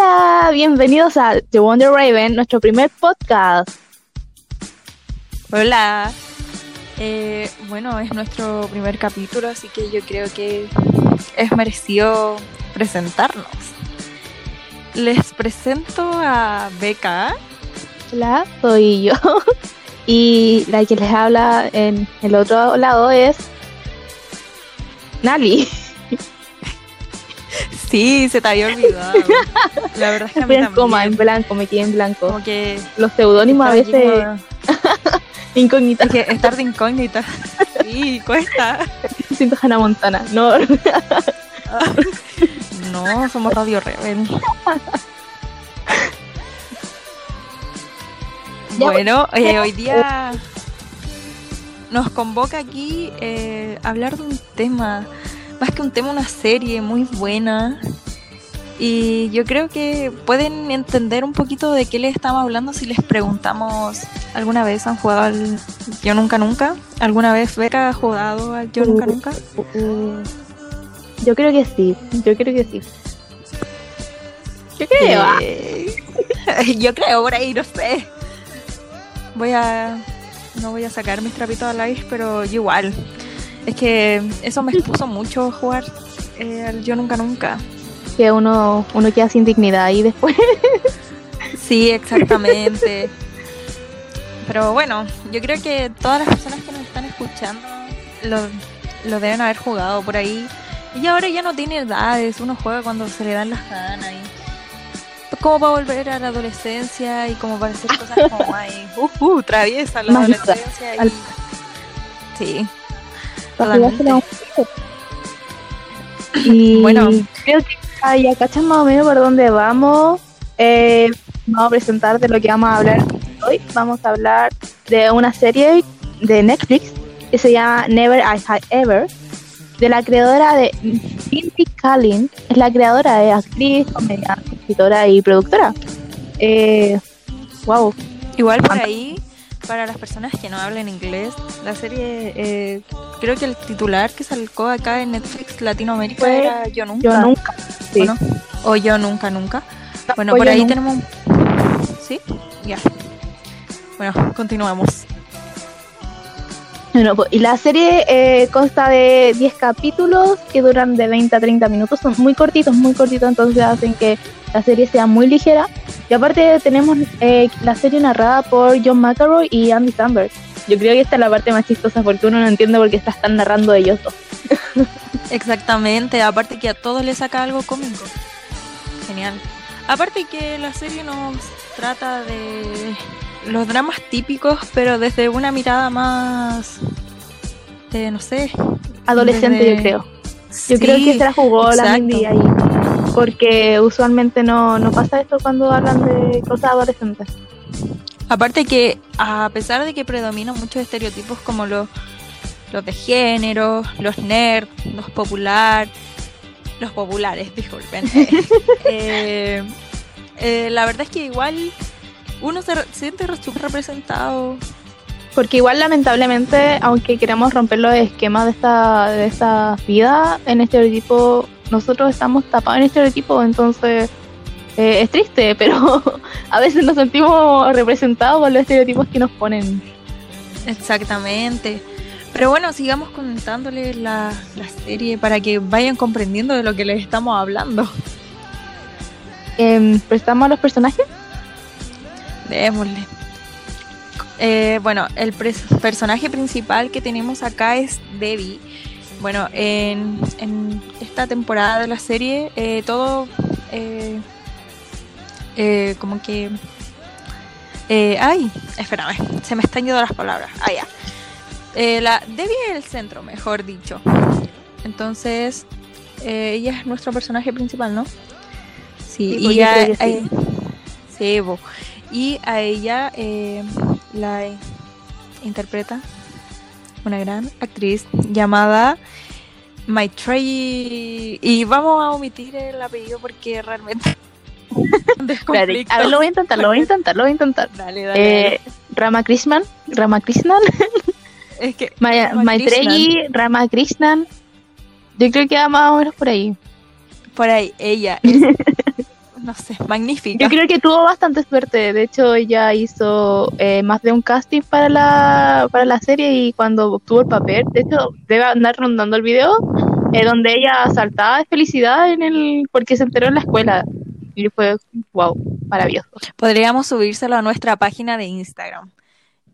Hola, bienvenidos a The Wonder Raven, nuestro primer podcast. Hola. Eh, bueno, es nuestro primer capítulo, así que yo creo que es merecido presentarnos. Les presento a Beca. Hola, soy yo. Y la que les habla en el otro lado es Nali. Sí, se te había olvidado. La verdad es que a mí en también. coma, en blanco, me quedé en blanco. Como que Los seudónimos a veces. Es que estar de incógnita. Sí, cuesta. Siento Hannah Montana. No, No, somos Radio Rebel. Bueno, eh, hoy día nos convoca aquí eh, a hablar de un tema, más que un tema, una serie muy buena. Y yo creo que pueden entender un poquito de qué les estamos hablando si les preguntamos alguna vez han jugado al Yo Nunca Nunca. ¿Alguna vez Beca ha jugado al Yo Nunca Nunca? Uh, yo creo que sí, yo creo que sí. Yo creo. Eh, yo creo por ahí, no sé. Voy a. No voy a sacar mis trapitos al aire, pero yo igual. Es que eso me expuso mucho a jugar eh, al Yo Nunca Nunca. Que uno, uno queda sin dignidad y después. Sí, exactamente. pero bueno, yo creo que todas las personas que nos están escuchando lo, lo deben haber jugado por ahí. Y ahora ya no tiene edades, uno juega cuando se le dan las ganas. Y como para volver a la adolescencia y como para hacer cosas como más uh, uh, traviesa la Más adolescencia. y- Sí, totalmente. Y Bueno. creo que ah, ya cachan más o menos por dónde vamos. Eh, vamos a presentarte lo que vamos a hablar hoy. Vamos a hablar de una serie de Netflix que se llama Never I Have Ever, de la creadora de Mindy Kaling. Es la creadora de actriz, comediante, escritora y productora. Eh, wow, Igual por ahí, para las personas que no hablan inglés, la serie, eh, creo que el titular que sacó acá en Netflix Latinoamérica era Yo Nunca. yo nunca. Sí. ¿o no? O Yo Nunca Nunca. No, Bueno, por ahí Nunca. tenemos... ¿Sí? Ya. Bueno, continuamos. Bueno, pues, y la serie eh, consta de 10 capítulos que duran de 20 a 30 minutos, son muy cortitos, muy cortitos, entonces hacen que la serie sea muy ligera. Y aparte tenemos eh, la serie narrada por John McElroy y Andy Samberg. Yo creo que esta es la parte más chistosa porque uno no entiende por qué están narrando ellos dos. Exactamente, aparte que a todos le saca algo cómico. Genial. Aparte que la serie nos trata de los dramas típicos, pero desde una mirada más... De, no sé. Adolescente, desde- yo creo. Yo creo que se la jugó la exacto. Mindy ahí. Porque usualmente no, no pasa esto cuando hablan de cosas adolescentes. Aparte que a pesar de que predominan muchos estereotipos como los, los de género, los nerds, los popular, los populares, disculpen. eh, eh, la verdad es que igual uno se siente representado. Porque igual lamentablemente, aunque queramos romper los esquemas de esta, de esta vida en estereotipo, nosotros estamos tapados en estereotipo, entonces eh, es triste, pero a veces nos sentimos representados por los estereotipos que nos ponen. Exactamente. Pero bueno, sigamos contándoles la, la serie para que vayan comprendiendo de lo que les estamos hablando. Em, ¿Prestamos a los personajes? Démosle. Eh, bueno, el personaje principal que tenemos acá es Debbie. Bueno, en, en esta temporada de la serie, eh, todo eh, como que... ay, espérame, se me están yendo las palabras. Ah, ya. La Debbie es el centro, mejor dicho. Entonces, ella es nuestro personaje principal, ¿no? Sí, Sí, pues, y yo a- creo que sí. sí, bo. Y a ella eh, la interpreta una gran actriz llamada Maitreyi y vamos a omitir el apellido porque realmente Espérate, a ver, lo voy a intentar, lo voy a intentar, lo voy a intentar. Dale, dale, Eh, Ramakrishnan, Ramakrishnan, dale. Es que Ma- Ramakrishnan. Maitreyi, Ramakrishnan. Yo creo que va más o menos por ahí. por ahí ella es no sé, magnífica. Yo creo que tuvo bastante suerte. De hecho, ella hizo eh, más de un casting para la, para la serie y cuando obtuvo el papel, de hecho, debe andar rondando el video, eh, donde ella saltaba de felicidad en el porque se enteró en la escuela. Y fue, wow, maravilloso. Podríamos subírselo a nuestra página de Instagram.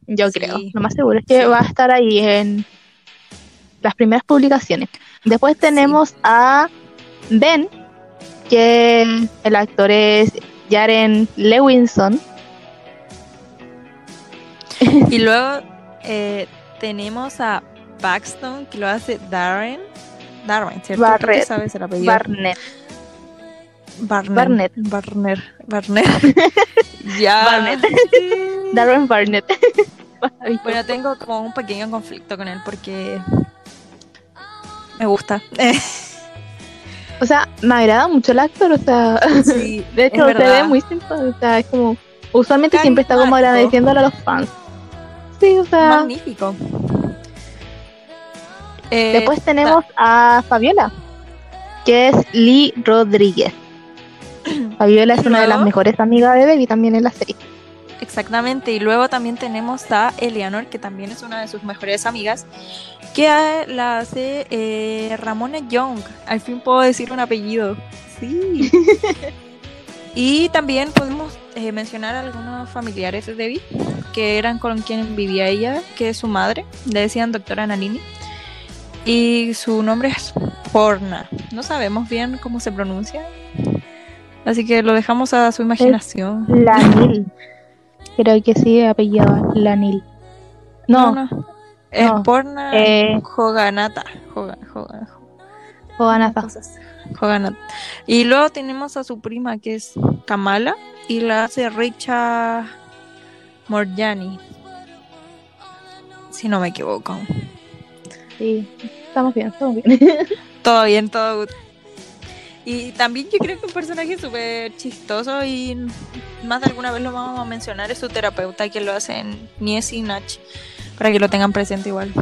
Yo creo. Lo más seguro es que va a estar ahí en las primeras publicaciones. Después tenemos a Ben, que el actor es Jaren Lewinson. Y luego eh, tenemos a Paxton, que lo hace Darren. Darren, ¿cierto? Barrett. sabes el apellido? Barnett. Barnett. Barnett. Barnett. ya. Barnett. Darren Barnett. bueno, tengo como un pequeño conflicto con él porque me gusta. O sea, me agrada mucho el actor, o sea, Sí, de hecho se ve muy simpático, o sea, es como, usualmente siempre está como agradeciéndole a los fans. Sí, o sea, Magnífico. Eh, después tenemos a Fabiola, que es Lee Rodríguez. Fabiola es una de las mejores amigas de Baby también en la serie. Exactamente, y luego también tenemos a Eleanor, que también es una de sus mejores amigas, que a- la hace eh, Ramona Young. Al fin puedo decir un apellido. Sí. y también podemos eh, mencionar a algunos familiares de Debbie, que eran con quien vivía ella, que es su madre, le decían doctora Nalini. Y su nombre es Porna. No sabemos bien cómo se pronuncia. Así que lo dejamos a su imaginación. Lanil. Creo que sí, apellidaba Lanil. No, no. Es no. Porna Eh. Joganata. Joga- Joga- Joganata. Joganata. Y luego tenemos a su prima que es Kamala y la hace Richa Morjani. Si no me equivoco. Sí, estamos bien, estamos bien. Todo bien, todo. Y también yo creo que un personaje súper chistoso y más de alguna vez lo vamos a mencionar es su terapeuta que lo hace en Nies y Nach para que lo tengan presente igual.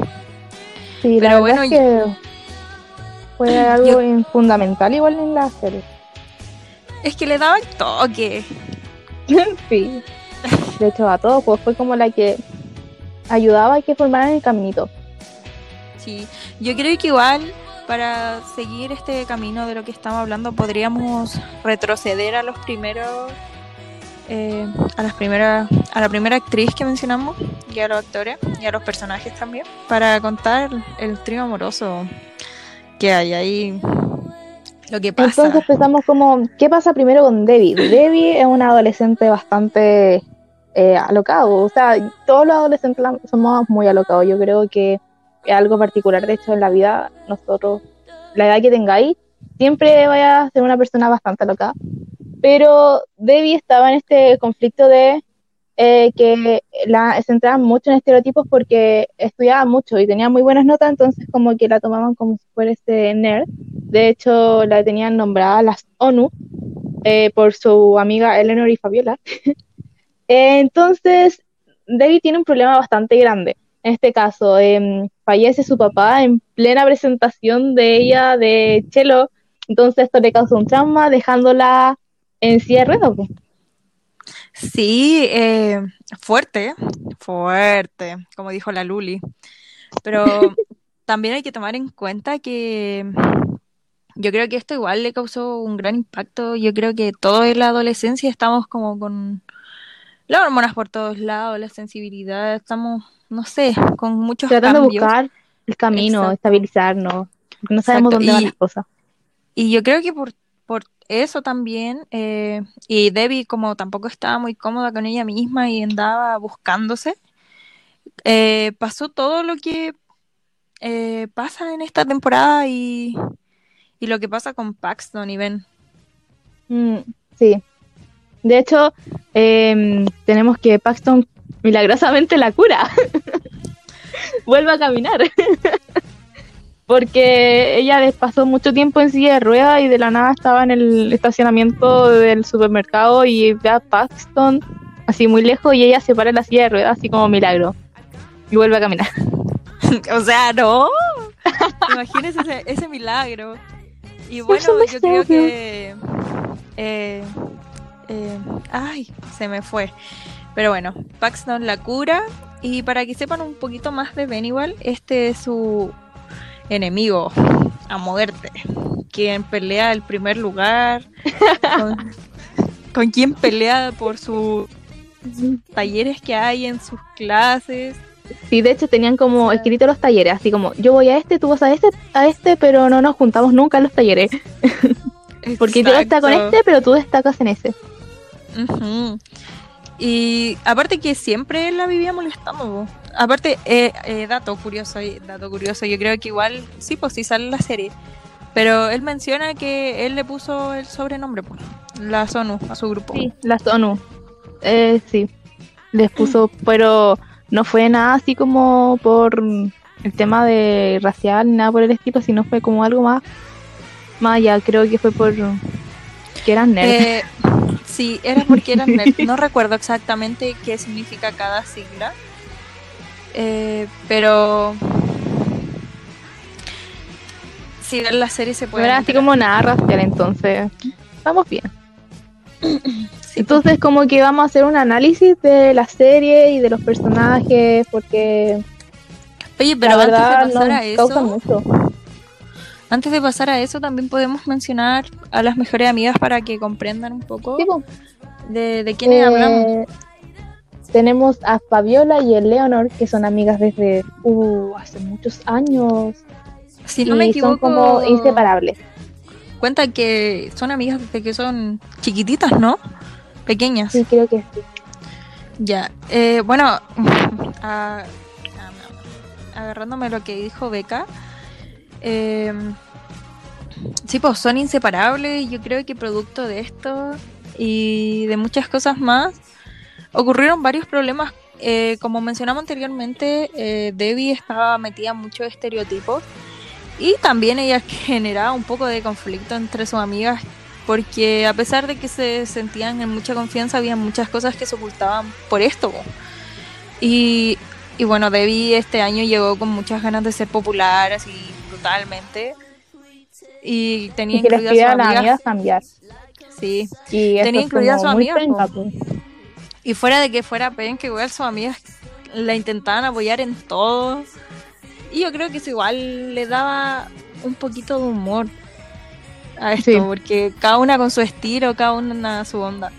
Sí, Pero bueno, es que fue algo fundamental igual en la serie. Es que le daba el toque. sí. De hecho, a todos, pues fue como la que ayudaba a que formaran el caminito. Sí, yo creo que igual para seguir este camino de lo que estamos hablando podríamos retroceder a los primeros eh, a las primeras a la primera actriz que mencionamos y a los actores y a los personajes también para contar el trío amoroso que hay ahí lo que pasa Entonces pensamos como, ¿qué pasa primero con Debbie? Debbie es una adolescente bastante eh, alocado. O sea, todos los adolescentes somos muy alocados. Yo creo que algo particular, de hecho, en la vida. Nosotros, la edad que tengáis, siempre vaya a ser una persona bastante alocada. Pero Debbie estaba en este conflicto de eh, que la centraban mucho en estereotipos porque estudiaba mucho y tenía muy buenas notas, entonces como que la tomaban como si fuera este nerd. De hecho, la tenían nombrada las ONU eh, por su amiga Eleanor y Fabiola. Entonces, Debbie tiene un problema bastante grande. En este caso, em, fallece su papá en plena presentación de ella de Chelo. Entonces, esto le causa un trauma, dejándola en ruedas, pues. Sí, eh, fuerte, fuerte, como dijo la Luli. Pero también hay que tomar en cuenta que yo creo que esto igual le causó un gran impacto. Yo creo que en la adolescencia estamos como con las hormonas por todos lados, la sensibilidad, estamos, no sé, con muchos Tratando de buscar el camino, Exacto. estabilizarnos, porque no sabemos Exacto, dónde van y- las cosas. Y yo creo que por, por eso también, eh, y Debbie como tampoco estaba muy cómoda con ella misma y andaba buscándose, eh, pasó todo lo que eh, pasa en esta temporada y, y lo que pasa con Paxton y Ben. Mm, sí. De hecho, em, tenemos que Paxton milagrosamente la cura. Vuelve a caminar. Porque ella pasó mucho tiempo en silla de ruedas y de la nada estaba en el estacionamiento del supermercado y ve a Paxton así muy lejos y ella se para en la silla de ruedas así como milagro. Y vuelve a caminar. o sea, no. Imagínense ese, ese milagro. Y bueno, yo creo que eh, Eh, ay, se me fue. Pero bueno, Paxton la cura. Y para que sepan un poquito más de Benigual, este es su enemigo a muerte. Quien pelea el primer lugar. con, con quien pelea por sus talleres que hay en sus clases. Sí, de hecho tenían como escrito los talleres, así como yo voy a este, tú vas a este, a este, pero no nos juntamos nunca en los talleres. Porque yo está con este, pero tú destacas en ese. Y aparte que siempre la vivía molestando. po. Aparte, eh, eh, dato curioso, dato curioso, yo creo que igual, sí, pues sí sale en la serie. Pero él menciona que él le puso el sobrenombre, pues, la Sonu, a su grupo. Sí, las ONU. Eh, sí, les puso, pero no fue nada así como por el tema de racial, nada por el estilo, sino fue como algo más, más allá, creo que fue por que eran nerds. Eh, sí, era porque eran nerd. No recuerdo exactamente qué significa cada sigla. Eh, pero si ven la serie se puede. era así como nada racial, entonces estamos bien. Sí, Entonces como que vamos a hacer un análisis de la serie y de los personajes, porque Oye, pero la antes verdad de pasar a nos causa eso, mucho. Antes de pasar a eso, también podemos mencionar a las mejores amigas para que comprendan un poco Sí, de, de quiénes Eh, hablamos. Tenemos a Fabiola y el Leonor, que son amigas desde uh, hace muchos años. Si y no me equivoco, son como inseparables. cuenta que son amigas desde que son chiquititas, ¿no? Pequeñas. Sí, creo que sí. Ya, eh, bueno, a- a- agarrándome lo que dijo Beca, eh, sí, pues son inseparables. Yo creo que producto de esto y de muchas cosas más, ocurrieron varios problemas. Eh, como mencionamos anteriormente, eh, Debbie estaba metida en muchos estereotipos y también ella generaba un poco de conflicto entre sus amigas porque a pesar de que se sentían en mucha confianza, había muchas cosas que se ocultaban por esto. Y, y bueno, Debbie este año llegó con muchas ganas de ser popular, así brutalmente. Y tenía Y que les a las amigas. cambiar. Sí. Y Tenía es incluidas como sus amigas, penca, po. Y fuera de que fuera pen, que igual sus amigas la intentaban apoyar en todo. Y yo creo que eso igual le daba un poquito de humor a esto, Sí. porque cada una con su estilo, cada una a su onda.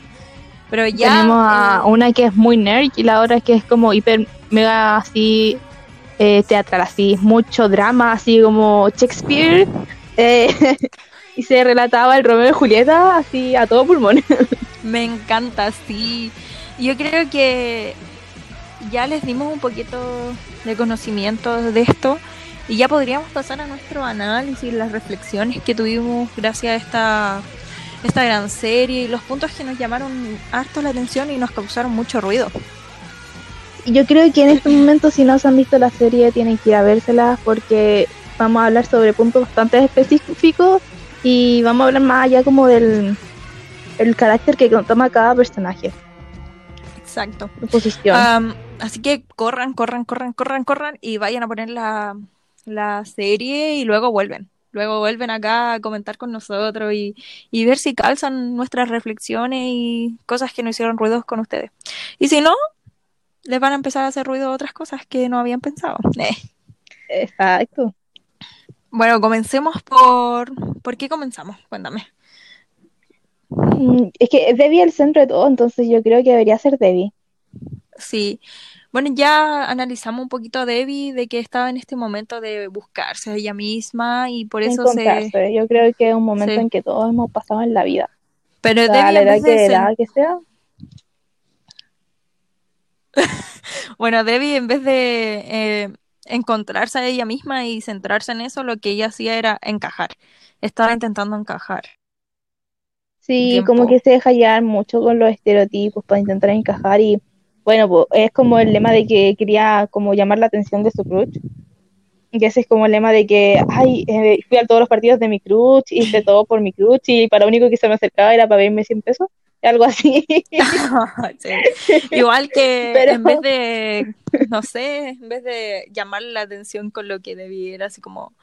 Pero ya. Tenemos a eh, una que es muy nerd y la otra que es como hiper mega así eh, teatral, así mucho drama, así como Shakespeare. eh, y se relataba el Romeo y Julieta así a todo pulmón. Me encanta, sí. Yo creo que ya les dimos un poquito de conocimiento de esto y ya podríamos pasar a nuestro análisis, las reflexiones que tuvimos gracias a esta, esta gran serie y los puntos que nos llamaron harto la atención y nos causaron mucho ruido. Yo creo que en este momento, si no se han visto la serie, tienen que ir a vérsela porque vamos a hablar sobre puntos bastante específicos y vamos a hablar más allá como del el carácter que toma cada personaje, Exacto. posición. Así que corran, corran, corran, corran, corran y vayan a poner la, la serie y luego vuelven. Luego vuelven acá a comentar con nosotros y, y ver si calzan nuestras reflexiones y cosas que nos hicieron ruidos con ustedes. Y si no, les van a empezar a hacer ruido otras cosas que no habían pensado. Eh. Exacto. Bueno, comencemos por... ¿Por qué comenzamos? Cuéntame. Mm, Es que Debbie es el centro de todo, entonces yo creo que debería ser Debbie. Sí. Bueno, ya analizamos un poquito a Debbie de que estaba en este momento de buscarse a ella misma y por eso se... Yo creo que es un momento Sí. en que todos hemos pasado en la vida. Pero O sea, a Debbie la edad que, de sen- edad que sea. Bueno, Debbie en vez de eh, encontrarse a ella misma y centrarse en eso, lo que ella hacía era encajar. Estaba intentando encajar. Sí, Tiempo. como que se deja llevar mucho con los estereotipos para intentar encajar y bueno, pues es como el lema de que quería como llamar la atención de su crush. Que ese es como el lema de que, ay, eh, fui a todos los partidos de mi crush, hice todo por mi crush y para lo único que se me acercaba era para verme 100 pesos, algo así. Sí. Igual que Pero- en vez de, no sé, en vez de llamar la atención con lo que Debbie era así como,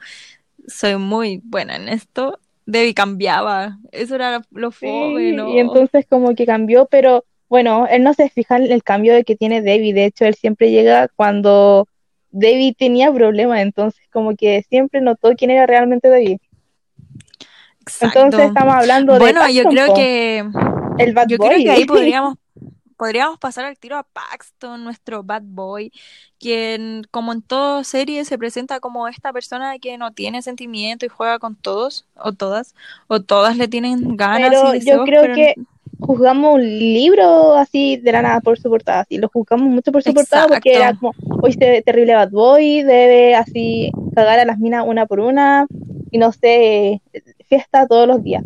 soy muy buena en esto, Debbie cambiaba. Eso era lo fome, ¿no? Y entonces como que cambió, pero bueno, él no se fija en el cambio de que tiene Debbie. De hecho, él siempre llega cuando Debbie tenía problemas, entonces como que siempre notó quién era realmente Debbie. Entonces estamos hablando de... Bueno, yo creo que... El bad yo creo que ahí podríamos podríamos pasar al tiro a Paxton, nuestro bad boy, quien como en toda serie se presenta como esta persona que no tiene sentimiento y juega con todos o todas, o todas le tienen ganas. Pero yo creo que juzgamos un libro así de la nada por su portada, así lo juzgamos mucho por su portada porque era como, hoy este terrible bad boy, debe así cagar a las minas una por una y no sé, fiesta todos los días.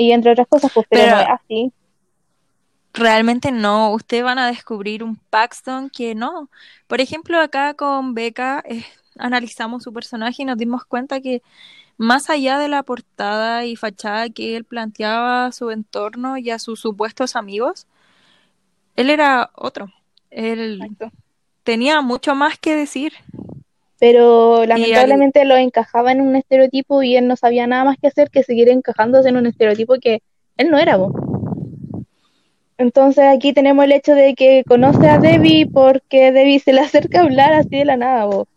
Y entre otras cosas, pues, pero, pero así realmente no. Ustedes van a descubrir un Paxton que no. Por ejemplo, acá con Becca eh, analizamos su personaje y nos dimos cuenta que más allá de la portada y fachada que él planteaba a su entorno y a sus supuestos amigos, él era otro. Él tenía mucho más que decir. Pero lamentablemente lo encajaba en un estereotipo y él no sabía nada más que hacer que seguir encajándose en un estereotipo que él no era. vos. Entonces aquí tenemos el hecho de que conoce a Debbie porque Debbie se le acerca a hablar así de la nada, vos.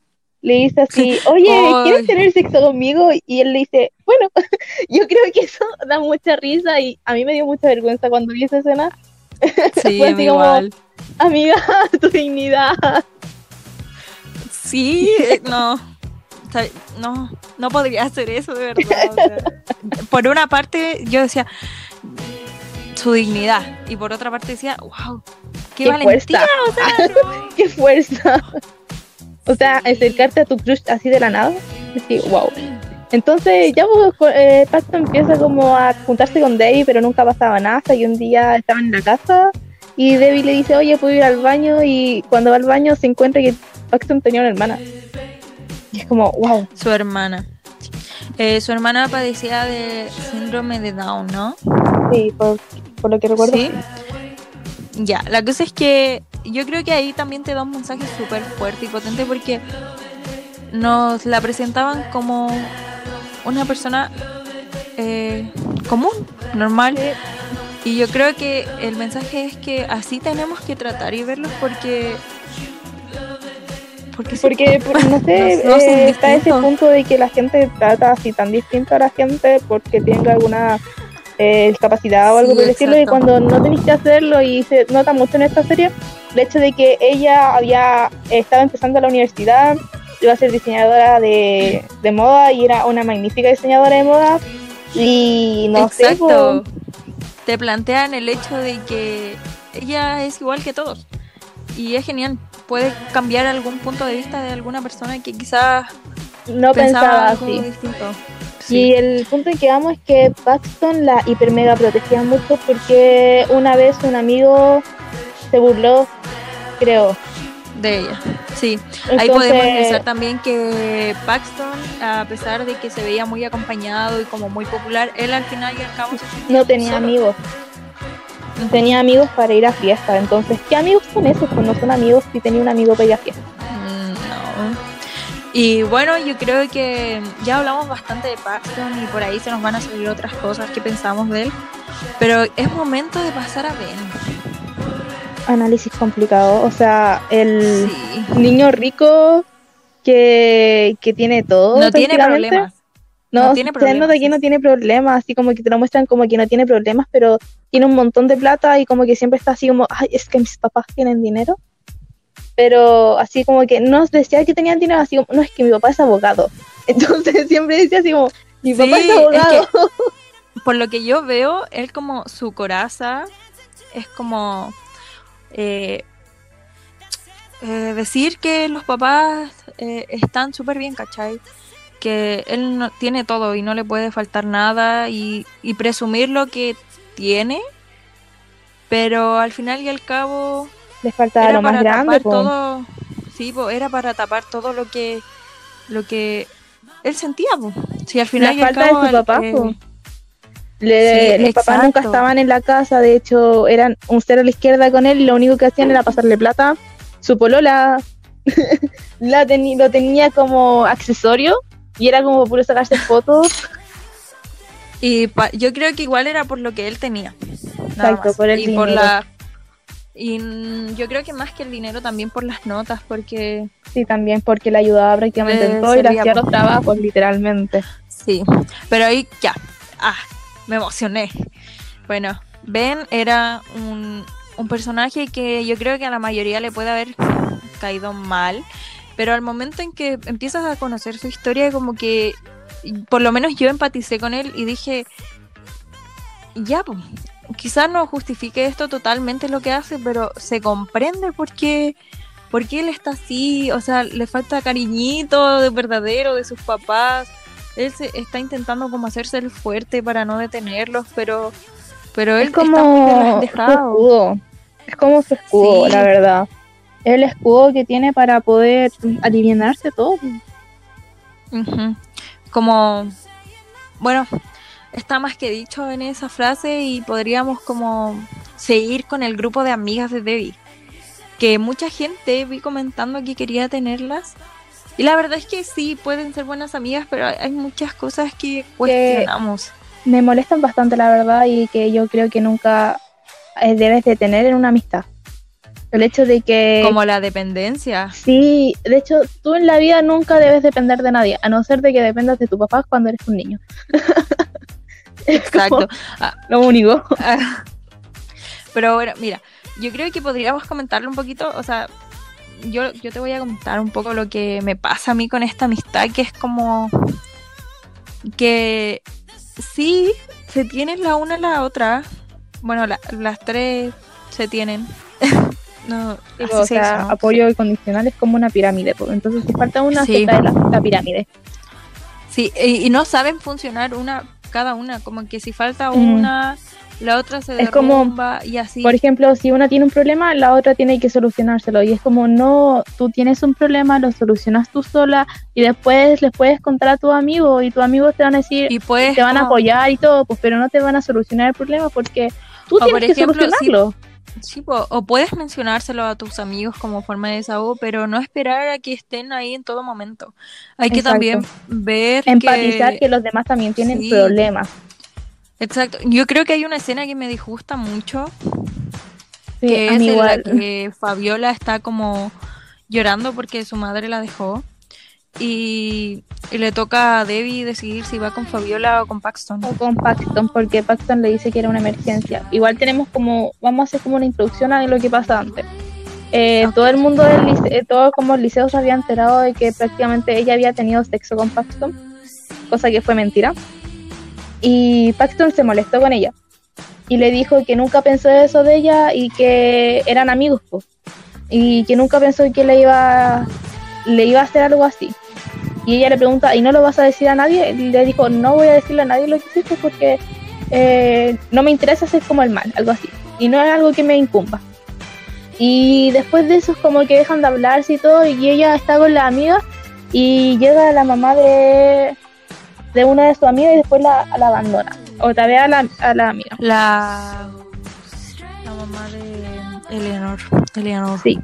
Le dice así, oye, ¿quieres tener sexo conmigo? Y él le dice, bueno, yo creo que eso da mucha risa y a mí me dio mucha vergüenza cuando vi esa escena. Sí, igual. amiga, tu dignidad. Sí, eh, no. No, no podría hacer eso de verdad. por una parte, yo decía, su dignidad. Y por otra parte decía, wow, qué, valentía, fuerza. qué fuerza. O sea, acercarte a tu crush así de la nada, decir, wow. Entonces ya pues, eh, Paxton empieza como a juntarse con Debbie, pero nunca pasaba nada, hasta que un día estaban en la casa y Debbie le dice, oye, puedo ir al baño, y cuando va al baño se encuentra que Paxton tenía una hermana. Y es como, wow. Su hermana. Eh, su hermana padecía de síndrome de Down, ¿no? Sí, por, por lo que recuerdo. Sí. Ya, la cosa es que yo creo que ahí también te da un mensaje súper fuerte y potente porque nos la presentaban como una persona eh, común, normal. Y yo creo que el mensaje es que así tenemos que tratar y verlos porque porque, porque no sé, eh, está ese punto de que la gente trata así tan distinto a la gente porque tenga alguna eh, discapacidad o algo por decirlo, y cuando no tenéis que hacerlo, y se nota mucho en esta serie, el hecho de que ella había estado empezando la universidad, iba a ser diseñadora de, moda y era una magnífica diseñadora de moda, y no sé. Te plantean el hecho de que ella es igual que todos, y es genial puede cambiar algún punto de vista de alguna persona que quizás no pensaba, así. Distinto. Y el punto en que vamos es que Paxton la hiper mega protegía mucho porque una vez un amigo se burló, creo. De ella, sí. Ahí podemos pensar también que Paxton, a pesar de que se veía muy acompañado y como muy popular, él al final y al cabo no tenía amigos tenía amigos para ir a fiesta. Entonces, ¿qué amigos son esos? Pues no son amigos si tenía un amigo para ir a fiesta. Mm, no. Y bueno, yo creo que ya hablamos bastante de Paxton y por ahí se nos van a salir otras cosas que pensamos de él. Pero es momento de pasar a Ben. Análisis complicado. O sea, el niño rico que, que tiene todo. No tiene problemas. No, no tiene de que no tiene problemas, así como que te lo muestran como que no tiene problemas, pero tiene un montón de plata y como que siempre está así como, ay, es que mis papás tienen dinero. Pero así como que no decía que tenían dinero, así como, no, es que mi papá es abogado. Entonces siempre decía así como, mi papá es abogado. por lo que yo veo, él como su coraza es como eh, eh, decir que los papás eh, están súper bien, ¿cachai? Que él no, tiene todo y no le puede faltar nada y, y presumir lo que tiene, pero al final y al cabo le faltaba lo más grande, todo, sí, era para tapar todo lo que lo que él sentía, Si al final la falta de su papá, los papás nunca estaban en la casa, de hecho eran un cero a la izquierda con él y lo único que hacían era pasarle plata. Su polola la lo tenía como accesorio y era como puro sacarse fotos. Y pa- yo creo que igual era por lo que él tenía. Exacto, por el y por dinero. la y yo creo que más que el dinero también por las notas, porque Sí, también porque le ayudaba prácticamente en todo y le hacía los trabajos, literalmente. sí. Pero ahí ya. Ah, me emocioné. Bueno, Ben era un, un personaje que yo creo que a la mayoría le puede haber caído mal, pero al momento en que empiezas a conocer su historia, como que por lo menos yo empaticé con él y dije, ya, pues, quizás no justifique esto totalmente lo que hace, pero se comprende por qué, por qué él está así, o sea, le falta cariñito de verdadero de sus papás. Él se está intentando como hacerse el fuerte para no detenerlos, pero pero él Es está muy como su dejado. escudo. Es como su escudo, Sí. la verdad. El escudo que tiene para poder alivianarse todo. Como, bueno, está más que dicho en esa frase y podríamos como seguir con el grupo de amigas de Debbie. Que mucha gente vi comentando que quería tenerlas. Y la verdad es que sí, pueden ser buenas amigas, pero hay hay muchas cosas que cuestionamos. Me molestan bastante, la verdad, y que yo creo que nunca eh, debes de tener en una amistad. El hecho de que... Como la dependencia. Sí, de hecho, tú en la vida nunca debes depender de nadie, a no ser de que dependas de tu papá cuando eres un niño. Exacto. Ah, Lo único. Ah, Pero bueno, mira, yo creo que podríamos comentarlo un poquito, o sea, yo, yo te voy a comentar un poco lo que me pasa a mí con esta amistad, que es como que sí, se tienen la una a la otra, bueno, la- las tres se tienen. no, Tipo, o se sea, apoyo incondicional es como una pirámide. pues. Entonces, si falta una, Sí. se cae la, la pirámide. Sí, y, y no saben funcionar una cada una, como que si falta Mm. una, la otra se Es como, derrumba y así. Por ejemplo, si una tiene un problema, la otra tiene que solucionárselo. Y es como, no, tú tienes un problema, lo solucionas tú sola y después les puedes contar a tu amigo y tus amigos te van a decir, y puedes te van a apoyar y todo, pues, pero no te van a solucionar el problema porque tú tienes por que si- solucionarlo. Sí, po, o puedes mencionárselo a tus amigos como forma de desahogo, pero no esperar a que estén ahí en todo momento. Hay que también ver Empatizar que... que... los demás también tienen Sí. problemas. Exacto. Yo creo que hay una escena que me disgusta mucho, Sí, que es en la que Fabiola está como llorando porque su madre la dejó. Y, y le toca a Debbie decidir si va con Fabiola o con Paxton. O con Paxton, porque Paxton le dice que era una emergencia. Igual tenemos como, vamos a hacer como una introducción a lo que pasa antes. Eh. Todo el mundo del liceo, todo como el liceo se había enterado de que prácticamente ella había tenido sexo con Paxton, cosa que fue mentira. Y Paxton se molestó con ella y le dijo que nunca pensó eso de ella y que eran amigos, po. y que nunca pensó que le iba, le iba a hacer algo así. Y ella le pregunta, ¿y no lo vas a decir a nadie? Y le dijo, no voy a decirle a nadie lo que hiciste porque eh, no me interesa hacer como el mal, algo así. Y no es algo que me incumba. Y después de eso es como que dejan de hablarse y todo, y ella está con la amiga y llega la mamá de, de una de sus amigas y después la, la abandona. Otra vez a la, a la amiga. La, la mamá de Eleanor. Eleanor. Sí.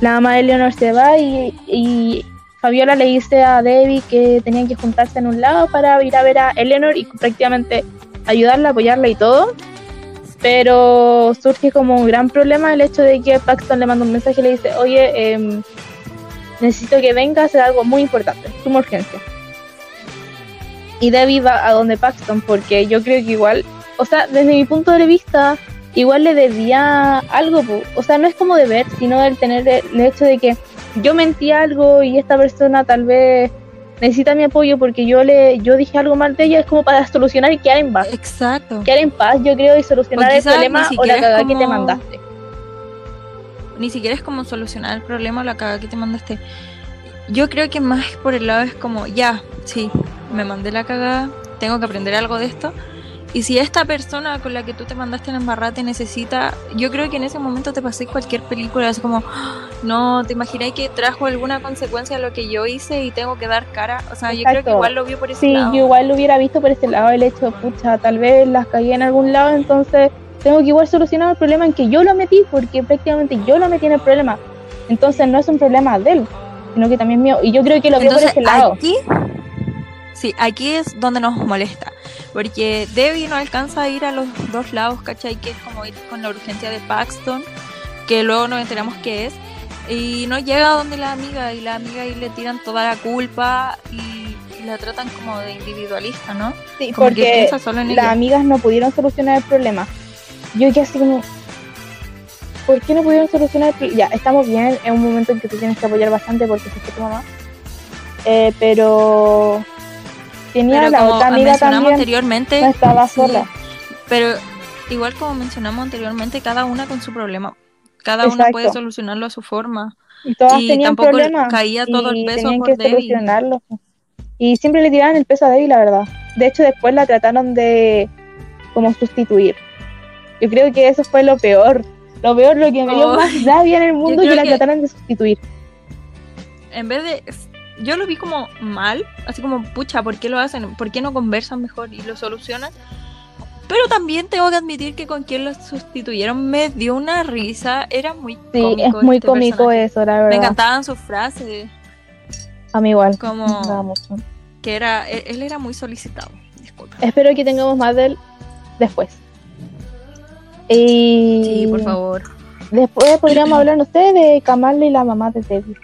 La mamá de Leonor se va y, y Fabiola le dice a Debbie que tenían que juntarse en un lado para ir a ver a Eleanor y prácticamente ayudarla, apoyarla y todo. Pero surge como un gran problema el hecho de que Paxton le manda un mensaje y le dice, oye, em, necesito que venga a hacer algo muy importante, es una urgencia. Y Debbie va a donde Paxton porque yo creo que igual, o sea, desde mi punto de vista, igual le debía algo, o sea, no es como deber, sino el tener el hecho de que yo mentí algo y esta persona tal vez necesita mi apoyo porque yo le yo dije algo mal de ella, es como para solucionar y quedar en paz. Exacto. Quedar en paz, yo creo, y solucionar O el problema ni o la cagada que te mandaste. Ni siquiera es como solucionar el problema o la cagada que te mandaste. Yo creo que más por el lado es como, ya, sí, me mandé la cagada, tengo que aprender algo de esto. Y si esta persona con la que tú te mandaste en embarrada te necesita, yo creo que en ese momento te pasé cualquier película, es como, "Ah, no, te imaginé que trajo alguna consecuencia a lo que yo hice y tengo que dar cara. O sea, yo creo que Exacto. igual lo vio por ese Sí, lado. yo igual lo hubiera visto por este lado, el hecho, pucha, tal vez las cagué en algún lado, entonces tengo que igual solucionar el problema en que yo lo metí, porque prácticamente yo lo metí en el problema. Entonces no es un problema de él, sino que también es mío. Y yo creo que lo vio por Entonces, ese lado. aquí, sí, aquí es donde nos molesta. Porque Debbie no alcanza a ir a los dos lados, ¿cachai? Que es como ir con la urgencia de Paxton, que luego nos enteramos que es. Y no llega a donde la amiga y la amiga ahí le tiran toda la culpa y la tratan como de individualista, ¿no? Sí, Como que porque piensa solo en las ella. amigas no pudieron solucionar el problema. Yo que así como, ¿por qué no pudieron solucionar el problema? Ya, estamos bien, es un momento en que tú tienes que apoyar bastante porque se tu mamá. Eh, pero tenía Pero la como otra amiga mencionamos también, anteriormente, no estaba sí, sola. Pero igual como mencionamos anteriormente, cada una con su problema. Cada una Exacto. puede solucionarlo a su forma. Y todas y tenían tampoco problemas. caía todo el peso por Debbie. Y siempre le tiraban el peso a Debbie, la verdad. De hecho, después la trataron de como sustituir. Yo creo que eso fue lo peor. Lo peor, lo que me dio Oh, más rabia en el mundo que la que- trataran de sustituir. En vez de... Yo lo vi como mal, así como, pucha, ¿por qué lo hacen? ¿Por qué no conversan mejor y lo solucionan? Pero también tengo que admitir que con quien lo sustituyeron me dio una risa. Era muy Sí, cómico es muy este cómico personaje. eso, la Me verdad. encantaban sus frases, A mí igual. como Me mucho. que era... Él, él era muy solicitado. Disculpa. Espero que tengamos más de él después. Y Sí, por favor. después podríamos hablar, no sé, de Kamala y la mamá de Debbie.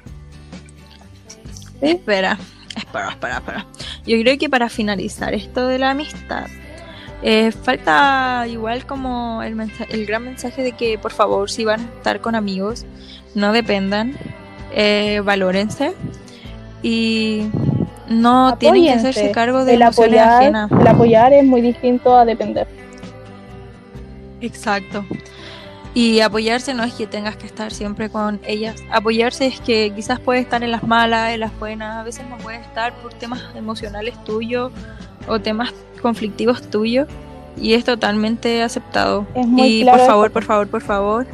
Espera, espera, espera, espera. Yo creo que para finalizar esto de la amistad, eh, falta igual como el, gran mensaje de que por favor si van a estar con amigos, no dependan, eh, valórense y no tienen que Apóyense. hacerse cargo de emociones apoyar, ajenas. el apoyar es muy distinto a depender. Exacto. Y apoyarse no es que tengas que estar siempre con ellas. Apoyarse es que quizás puedes estar en las malas, en las buenas, a veces no puedes estar por temas emocionales tuyos o temas conflictivos tuyos. Y es totalmente aceptado. Es muy y claro por favor, por favor, por favor.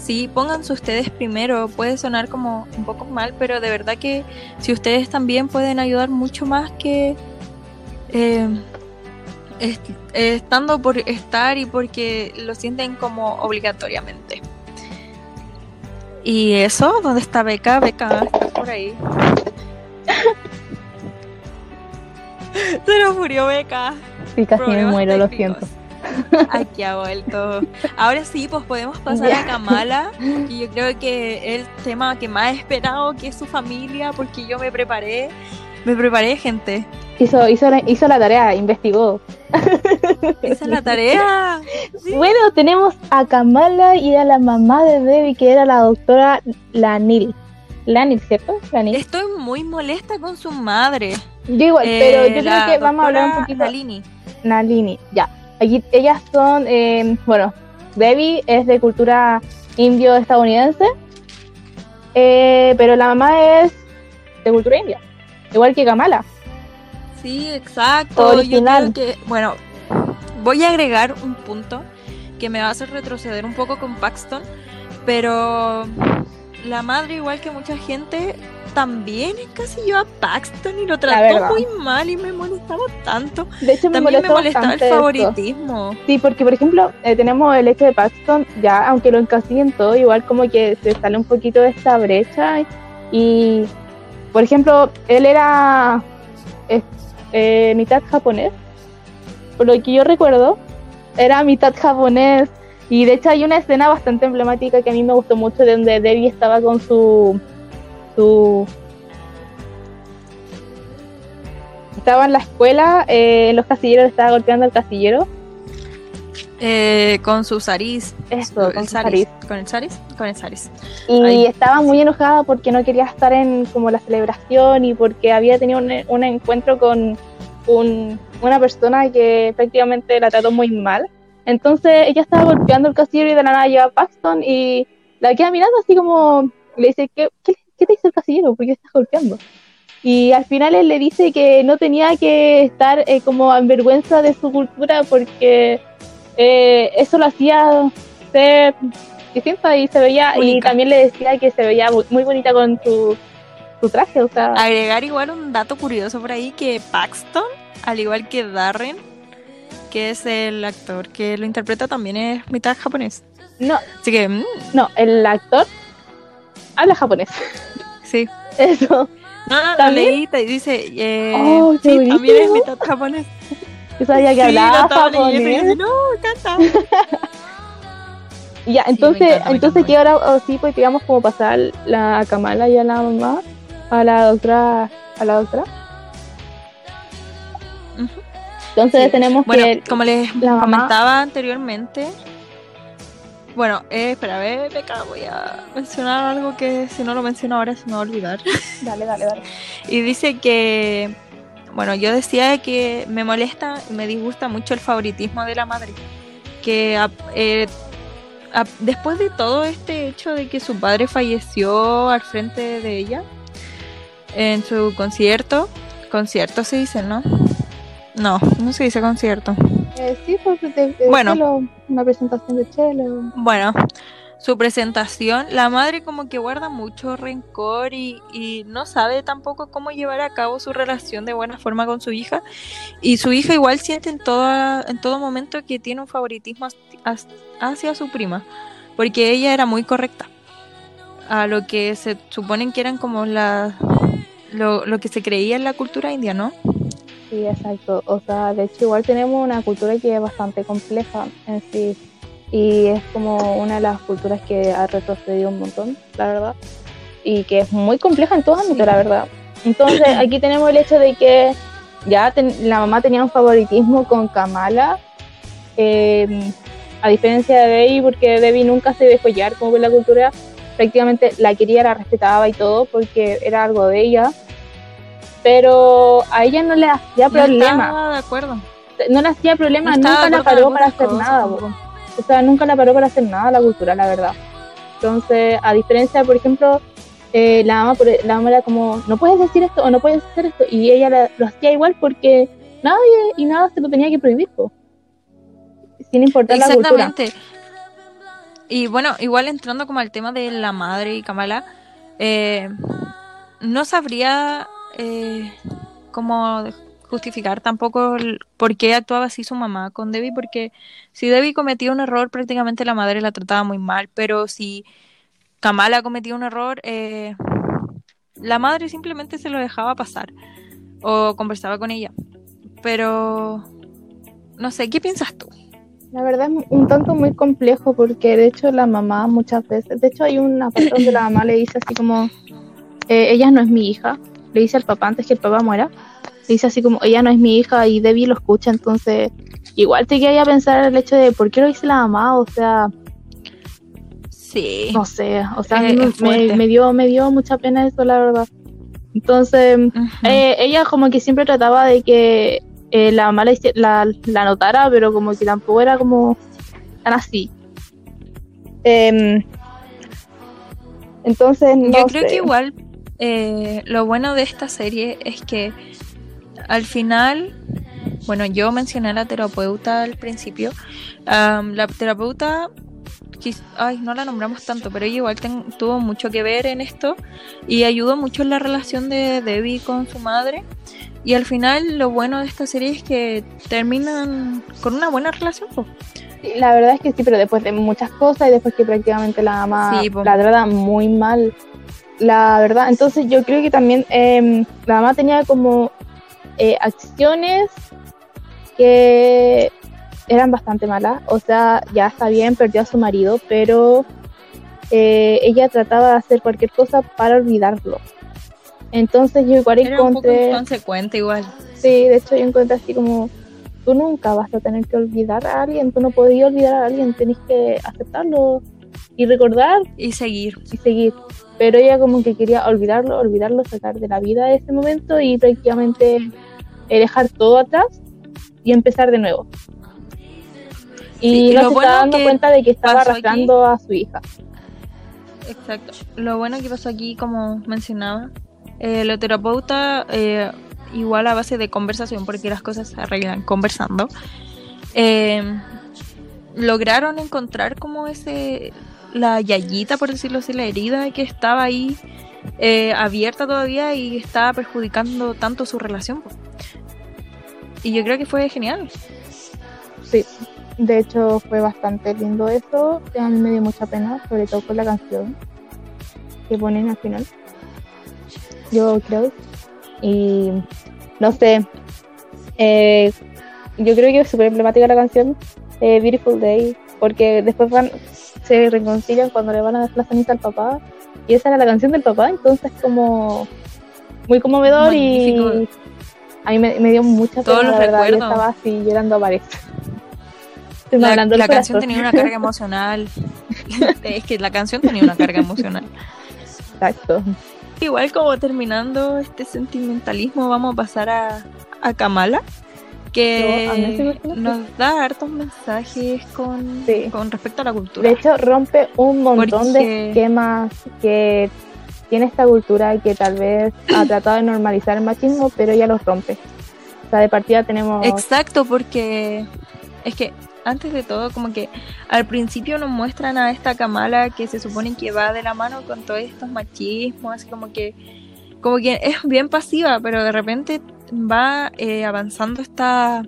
Sí, pónganse ustedes primero. Puede sonar como un poco mal, pero de verdad que si ustedes también pueden ayudar mucho más que eh, estando por estar y porque lo sienten como obligatoriamente. Y eso, ¿dónde está Beca? Beca, está por ahí. Se nos murió Beca. Sí, casi me Problemas muero, lo técnicos. siento. Aquí ha vuelto. Ahora sí, pues podemos pasar Ya. a Kamala. Y yo creo que el tema que más he esperado, que es su familia, porque yo me preparé. Me preparé, gente. Hizo, hizo, la, hizo la tarea, investigó. Esa es la tarea. Sí. Bueno, tenemos a Kamala y a la mamá de Debbie, que era la doctora Lanil. Lanil, ¿cierto? Lanil. Estoy muy molesta con su madre. Yo igual, Eh, pero yo la creo que vamos a hablar un poquito. Nalini. Nalini, ya. Aquí ellas son, eh, bueno, Debbie es de cultura indio-estadounidense, eh, pero la mamá es de cultura india, igual que Kamala. Sí, exacto. Original. Yo creo que, bueno, voy a agregar un punto que me va a hacer retroceder un poco con Paxton, pero la madre, igual que mucha gente, también encasilló a Paxton y lo trató muy mal y me molestaba tanto. De hecho, me También me molestaba el esto. favoritismo. Sí, porque por ejemplo, eh, tenemos el hecho de Paxton, ya, aunque lo encasillen todo, igual como que se sale un poquito de esta brecha. Y, por ejemplo, él era eh, eh, mitad japonés, por lo que yo recuerdo, era mitad japonés. Y de hecho hay una escena bastante emblemática que a mí me gustó mucho, de donde Debbie estaba con su... su estaba en la escuela, eh, los casilleros estaba golpeando al casillero. Eh, con su Saris. Eso, el con Saris. ¿Con el Saris? Con el Saris. Y Ahí. estaba muy enojada porque no quería estar en como la celebración y porque había tenido un, un encuentro con un- una persona que prácticamente la trató muy mal. Entonces ella estaba golpeando el casillero y de la nada llega Paxton y la queda mirando así como le dice, ¿qué, qué, qué te hizo el casillero? ¿Por qué estás golpeando? Y al final él le dice que no tenía que estar eh, como en vergüenza de su cultura porque eh, eso lo hacía ser distinta y se veía y también le decía que se veía muy, muy bonita con su, su traje, o sea, Agregar igual un dato curioso por ahí que Paxton, al igual que Darren, que es el actor que lo interpreta, también es mitad japonés. no, Así que, mm, no, el actor habla japonés. sí. Eso. No, no, lo ¿También? leí, te dice, eh, Oh, sí, también es mitad japonés. Yo sabía que hablaba japonés. no, canta. Y Ya, entonces, encanta, entonces encanta. que ahora o sí, pues digamos como pasar la a Kamala y a la mamá, a la doctora, a la doctora. Entonces Sí. tenemos Bueno, que como les la mamá- comentaba anteriormente, bueno, eh, espera, a ver, Beca, voy a mencionar algo que si no lo menciono ahora se me va a olvidar. Dale, dale, dale. Y dice que, bueno, yo decía que me molesta y me disgusta mucho el favoritismo de la madre. Que eh, a- después de todo este hecho de que su padre falleció al frente de ella en su concierto, concierto se dice, ¿no? No, no se dice concierto. Eh, sí, porque Bueno. Chelo, una presentación de Chelo. Bueno, su presentación, la madre como que guarda mucho rencor y, y no sabe tampoco cómo llevar a cabo su relación de buena forma con su hija. Y su hija igual siente en, toda, en todo momento que tiene un favoritismo hacia su prima, porque ella era muy correcta. A lo que se suponen que eran como la, lo, lo que se creía en la cultura india, ¿no? Sí, exacto. O sea, de hecho igual tenemos una cultura que es bastante compleja en sí. Y es como una de las culturas que ha retrocedido un montón, la verdad. Y que es muy compleja en todos ámbitos, Sí. la verdad. Entonces, aquí tenemos el hecho de que ya ten- la mamá tenía un favoritismo con Kamala. eh, a diferencia de Debbie, porque Debbie nunca se dejó llevar como por la cultura. Prácticamente la quería, la respetaba y todo, porque era algo de ella. Pero a ella no le hacía No problema estaba de acuerdo. no le hacía problema, No nunca la paró con para hacer cosas nada. O sea, nunca la paró para hacer nada la cultura, la verdad. Entonces, a diferencia, por ejemplo, eh, la mamá, por- la mamá era como, no puedes decir esto o no puedes hacer esto, y ella la- lo hacía igual porque nadie y nada se lo tenía que prohibir, sin importar la cultura. Exactamente. Y bueno, igual entrando como al tema de la madre y Kamala, eh, no sabría eh, cómo justificar tampoco por qué actuaba así su mamá con Debbie, porque si Debbie cometía un error, prácticamente la madre la trataba muy mal, pero si Kamala cometía un error, eh, la madre simplemente se lo dejaba pasar o conversaba con ella. Pero, no sé, ¿qué piensas tú? La verdad es un tanto muy complejo porque de hecho la mamá muchas veces, de hecho hay una parte donde la mamá le dice así como, eh, ella no es mi hija, le dice al papá antes que el papá muera, dice así como, ella no es mi hija y Debbie lo escucha, entonces igual te quería pensar el hecho de por qué lo dice la mamá, o sea, Sí. no sé, o sea, me, me- dio, me dio mucha pena eso, la verdad. Entonces, eh, ella como que siempre trataba de que eh, la mamá la, la, notara, pero como que tampoco era como tan así. Em, entonces, no Yo creo sé. que igual eh, lo bueno de esta serie es que al final, bueno, yo mencioné a la terapeuta al principio. am, la terapeuta, ay, no la nombramos tanto, pero ella igual ten- tuvo mucho que ver en esto y ayudó mucho en la relación de Debbie con su madre. Y al final, lo bueno de esta serie es que terminan con una buena relación. La verdad es que sí, pero después de muchas cosas y después que prácticamente la Sí, po. la trata muy mal. La verdad, entonces yo creo que también em, la mamá tenía como eh, acciones que eran bastante malas. O sea, ya está bien, perdió a su marido, pero eh, ella trataba de hacer cualquier cosa para olvidarlo. Entonces yo igual Era un poco encontré, inconsecuente igual. sí, de hecho yo encontré así como, tú nunca vas a tener que olvidar a alguien, tú no podías olvidar a alguien, tenés que aceptarlo y recordar Y seguir. y seguir. Pero ella como que quería olvidarlo, olvidarlo, sacar de la vida ese momento y prácticamente dejar todo atrás y empezar de nuevo. Y Sí, y no lo se bueno estaba dando cuenta de que estaba arrastrando a su hija. Exacto. Lo bueno que pasó aquí, como mencionaba, eh, la terapeuta, eh, igual a base de conversación, porque las cosas se arreglan conversando, eh, lograron encontrar como ese, la yayita, por decirlo así, la herida que estaba ahí eh, abierta todavía y estaba perjudicando tanto su relación. Y yo creo que fue genial. Sí, de hecho fue bastante lindo eso. A mí me dio mucha pena, sobre todo con la canción que ponen al final. Yo creo. Y no sé. eh, yo creo que es súper emblemática la canción eh, Beautiful Day, porque después van, se reconcilian cuando le van a dar la ceniza al papá, y esa era la canción del papá, entonces como muy conmovedor y a mí me, dio mucha pena, la verdad, yo estaba así llorando a. La, la canción tenía una carga emocional. es que la canción tenía una carga emocional. Exacto. Igual como terminando este sentimentalismo, vamos a pasar a, a Kamala, que nos da hartos mensajes con, con respecto a la cultura. De hecho, rompe un montón de esquemas que tiene esta cultura que tal vez ha tratado de normalizar el machismo, pero ella los rompe. O sea, de partida tenemos... Exacto, porque es que antes de todo, como que al principio nos muestran a esta Kamala que se supone que va de la mano con todos estos machismos, así como que, como que es bien pasiva, pero de repente va eh, avanzando esta,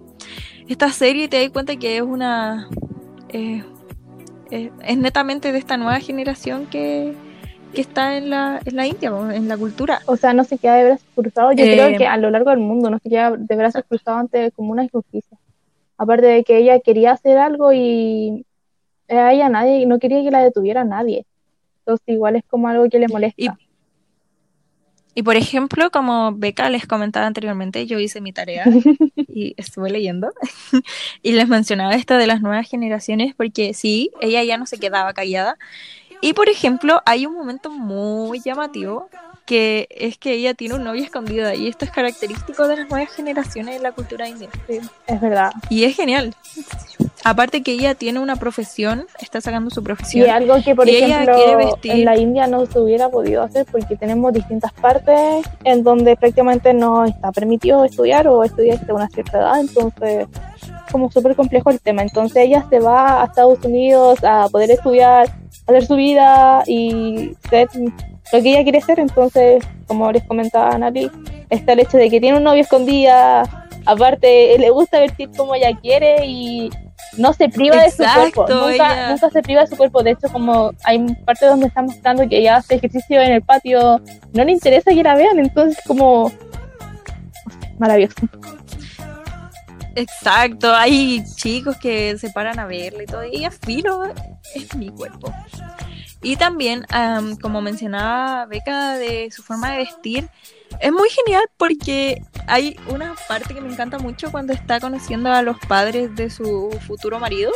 esta serie y te das cuenta que es una... Eh, eh, es netamente de esta nueva generación que, que está en la, en la India, en la cultura. O sea, no se queda de brazos cruzados. Yo creo que a lo largo del mundo no se queda de brazos cruzados ante como una injusticia. Aparte de que ella quería hacer algo y a ella nadie, no quería que la detuviera nadie. Entonces igual es como algo que le molesta. Y, por ejemplo, como Beca les comentaba anteriormente, yo hice mi tarea y estuve leyendo y les mencionaba esto de las nuevas generaciones porque sí, ella ya no se quedaba callada. Y por ejemplo, hay un momento muy llamativo que es que ella tiene un novio escondido y esto es característico de las nuevas generaciones de la cultura india. es verdad. Y es genial. Aparte que ella tiene una profesión, está sacando su profesión. Y algo que, por ejemplo, en la India no se hubiera podido hacer porque tenemos distintas partes en donde prácticamente no está permitido estudiar o estudiar hasta una cierta edad, entonces como súper complejo el tema. Entonces ella se va a Estados Unidos a poder estudiar, hacer su vida y ser lo que ella quiere ser, entonces, como les comentaba Nati, está el hecho de que tiene un novio escondida, aparte le gusta vestir como ella quiere y no se priva de su cuerpo, nunca, nunca, se priva de su cuerpo, de hecho como hay parte donde está mostrando que ella hace ejercicio en el patio, no le interesa que la vean, entonces como maravilloso. Exacto, hay chicos que se paran a verla y todo, y ella filo, es mi cuerpo. Y también, como mencionaba Beca, de su forma de vestir, es muy genial porque hay una parte que me encanta mucho cuando está conociendo a los padres de su futuro marido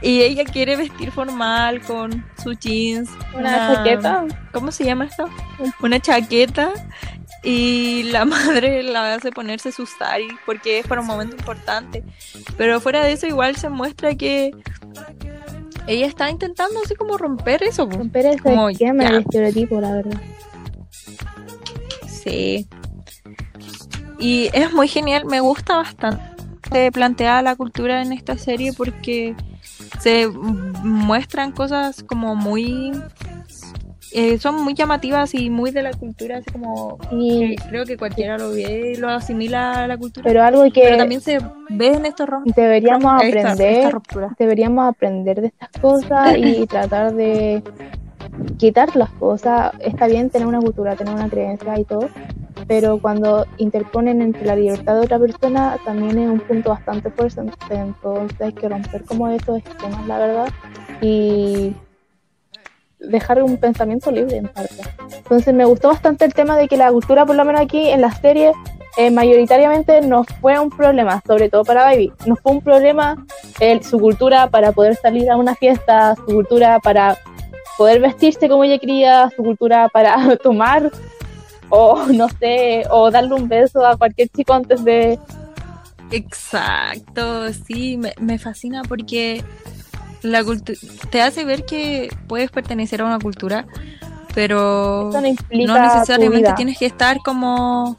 y ella quiere vestir formal con su jeans. Una, chaqueta. ¿Cómo se llama esto? Una chaqueta y la madre la hace ponerse su sari porque es para un momento importante. Pero fuera de eso igual se muestra que ella está intentando así como romper eso. Romper ese como, esquema, el estereotipo, la verdad. Sí. Y es muy genial, me gusta bastante plantear la cultura en esta serie porque se muestran cosas como muy eh, son muy llamativas y muy de la cultura, así como creo que cualquiera lo ve y lo asimila a la cultura. Pero algo que pero también se ve en estos deberíamos aprender, deberíamos aprender de estas cosas y tratar de quitar las cosas. Está bien tener una cultura, tener una creencia y todo, pero cuando interponen entre la libertad de otra persona también es un punto bastante fuerte, entonces hay que romper como esos esquemas, la verdad. Y dejar un pensamiento libre en parte. Entonces me gustó bastante el tema de que la cultura, por lo menos aquí en la serie, eh, mayoritariamente no fue un problema, sobre todo para Baby. No fue un problema su cultura para poder salir a una fiesta, su cultura para poder vestirse como ella quería, su cultura para tomar o no sé, o darle un beso a cualquier chico antes de... Exacto, sí, me, me fascina porque la te hace ver que puedes pertenecer a una cultura, pero no, necesariamente tienes que estar como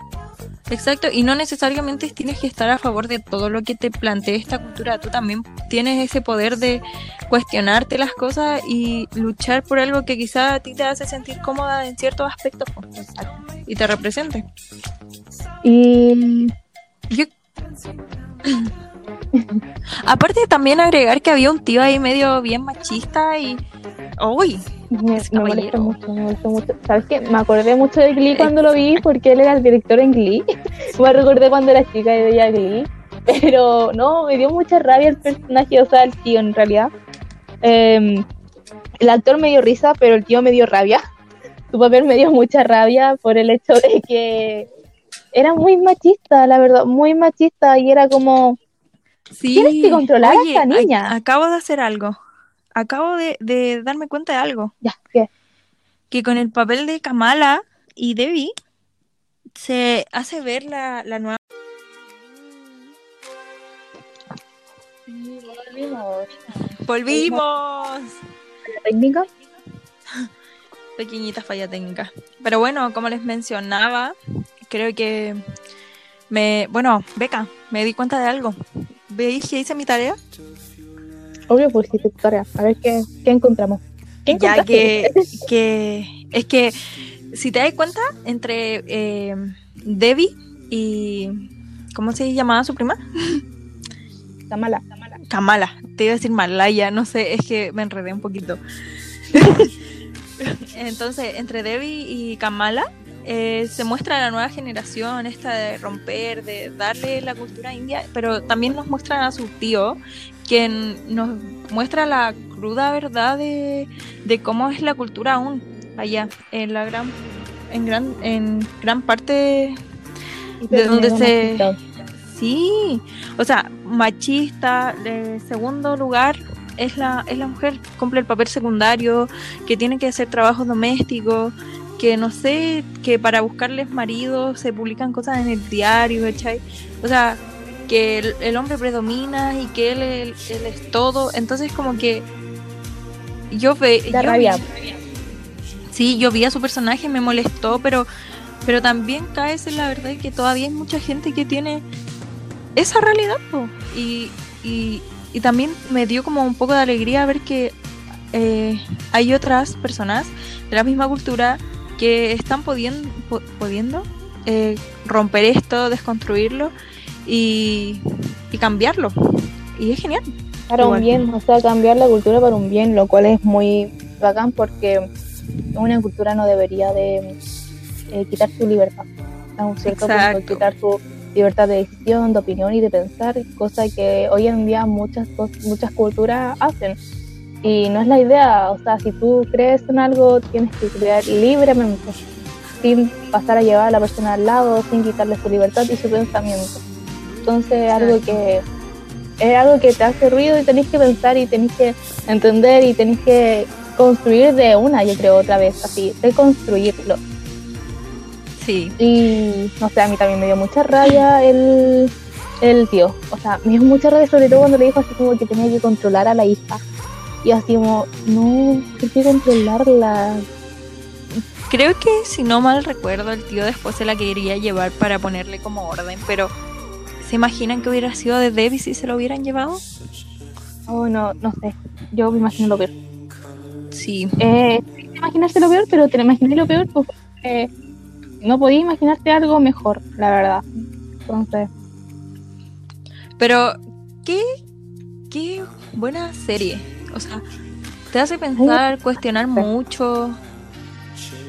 Exacto, y no necesariamente tienes que estar a favor de todo lo que te plantee esta cultura. Tú también tienes ese poder de cuestionarte las cosas y luchar por algo que quizá a ti te hace sentir cómoda en ciertos aspectos y te represente. Y yo Aparte también agregar que había un tío ahí medio bien machista y... ¡Uy! Me, molesta mucho, me molesta mucho. ¿Sabes qué? Me acordé mucho de Glee cuando lo vi porque él era el director en Glee. me recordé cuando era chica y veía Glee. Pero no, me dio mucha rabia el personaje, o sea, el tío en realidad. Em, el actor me dio risa, pero el tío me dio rabia. Su papel me dio mucha rabia por el hecho de que era muy machista, la verdad, muy machista y era como... Sí, Tienes que controlar a esta niña. acabo de hacer algo. Acabo de, de darme cuenta de algo. Ya, ¿qué? Que con el papel de Kamala y Debbie se hace ver la, la nueva ¡Volvimos! técnica. Pequeñita falla técnica. Pero bueno, como les mencionaba, creo que me. Bueno, Beca, me di cuenta de algo. ¿Veis que hice mi tarea? Obvio, pues sí, tu tarea. A ver qué, qué encontramos. ¿Qué Ya que, que. Es que, si te das cuenta, entre eh, Debbie y. ¿Cómo se llamaba su prima? Está mala, está mala. Kamala. Te iba a decir Malaya, no sé, es que me enredé un poquito. Entonces, entre Debbie y Kamala eh, se muestra la nueva generación, esta de romper, de darle la cultura india, pero también nos muestran a su tío, quien nos muestra la cruda verdad de, de cómo es la cultura aún allá, en la gran, en gran, en gran parte de donde se Sí, o sea, machista, de segundo lugar es la, es la mujer, cumple el papel secundario, que tiene que hacer trabajos domésticos, que no sé, que para buscarles maridos se publican cosas en el diario, ¿cachai? O sea, que el, el hombre predomina y que él, él- él es todo, entonces como que yo ve, Da yo rabia. vi- sí, yo vi a su personaje, me molestó, pero, pero también caes en la verdad que todavía hay mucha gente que tiene esa realidad po. Y, y, y también me dio como un poco de alegría ver que eh, hay otras personas de la misma cultura que están pudiendo, pudiendo eh, romper esto, desconstruirlo y, y cambiarlo. Y es genial. Para Igual. un bien, o sea, cambiar la cultura para un bien, lo cual es muy bacán porque una cultura no debería de eh, quitar su libertad. A un cierto Exacto. punto, quitar su libertad de decisión, de opinión y de pensar, cosa que hoy en día muchas, muchas culturas hacen. Y no es la idea, o sea, si tú crees en algo, tienes que creer libremente, sin pasar a llevar a la persona al lado, sin quitarle su libertad y su pensamiento. Entonces, algo que es algo que te hace ruido y tenés que pensar y tenés que entender y tenés que construir de una, yo creo, otra vez, así, reconstruirlo. Sí. Y no sé, a mí también me dio mucha rabia el, el tío. O sea, me dio mucha rabia, sobre todo cuando le dijo así como que tenía que controlar a la hija. Y así como, no, hay que controlarla. Creo que si no mal recuerdo, el tío después se la quería llevar para ponerle como orden, pero ¿se imaginan que hubiera sido de Debbie si se lo hubieran llevado? Oh, no, no sé. Yo me imagino lo peor. Sí. Eh, imaginaste lo peor, pero te imaginé lo peor, pues eh, no podía imaginarte algo mejor, la verdad. Entonces, Pero, ¿qué, qué buena serie. O sea, te hace pensar, cuestionar mucho.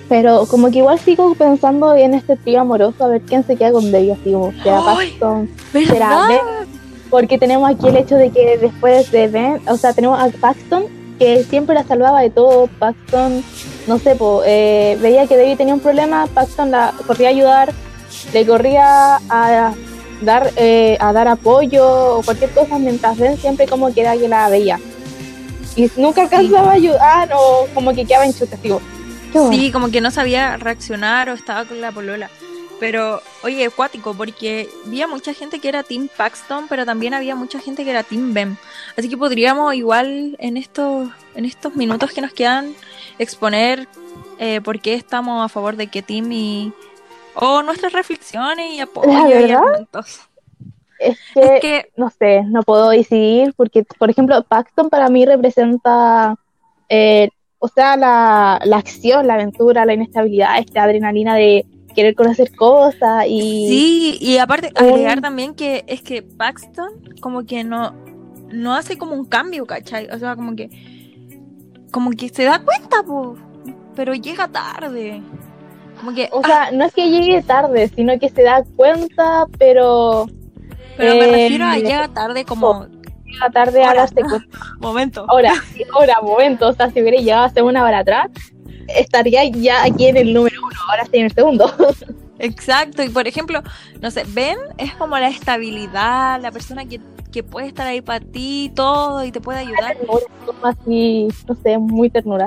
pero como que igual sigo pensando en este trío amoroso, a ver quién se queda con Debbie, así como, será. Paxton, será. Ben, porque tenemos aquí el hecho de que después de Ben, o sea, tenemos a Paxton, que siempre la salvaba de todo, Paxton, no sé, po, eh, veía que Debbie tenía un problema, Paxton la corría a ayudar, le corría a dar, eh, a dar apoyo o cualquier cosa, mientras Ben siempre como que era que la veía. Y nunca alcanzaba a ayudar o como que quedaba en chute, digo, bueno. Sí, como que no sabía reaccionar o estaba con la polola. Pero, oye, acuático, porque había mucha gente que era Team Paxton, pero también había mucha gente que era Team Bem. Así que podríamos igual en estos, en estos minutos que nos quedan exponer eh, por qué estamos a favor de qué team y... o nuestras reflexiones y apoyos y argumentos. Es que, Es que, no sé, no puedo decidir porque, por ejemplo, Paxton para mí representa, eh, o sea, la, la acción, la aventura, la inestabilidad, esta adrenalina de querer conocer cosas y... sí, y aparte agregar también que es que Paxton como que no, no hace como un cambio, ¿cachai? O sea, como que como que se da cuenta, po, pero llega tarde. Como que O sea, no es que llegue tarde, sino que se da cuenta, pero Pero me refiero a llega tarde como Llega tarde a Horas. las secuencias. momento. Ahora, ahora, momento. O sea, si hubiera llegado hace una hora atrás, estaría ya aquí en el número uno. Ahora estoy en el segundo. Exacto, y por ejemplo, no sé, Ben es como la estabilidad, la persona que, que puede estar ahí para ti y todo y te puede ayudar. Así, no sé, muy ternura.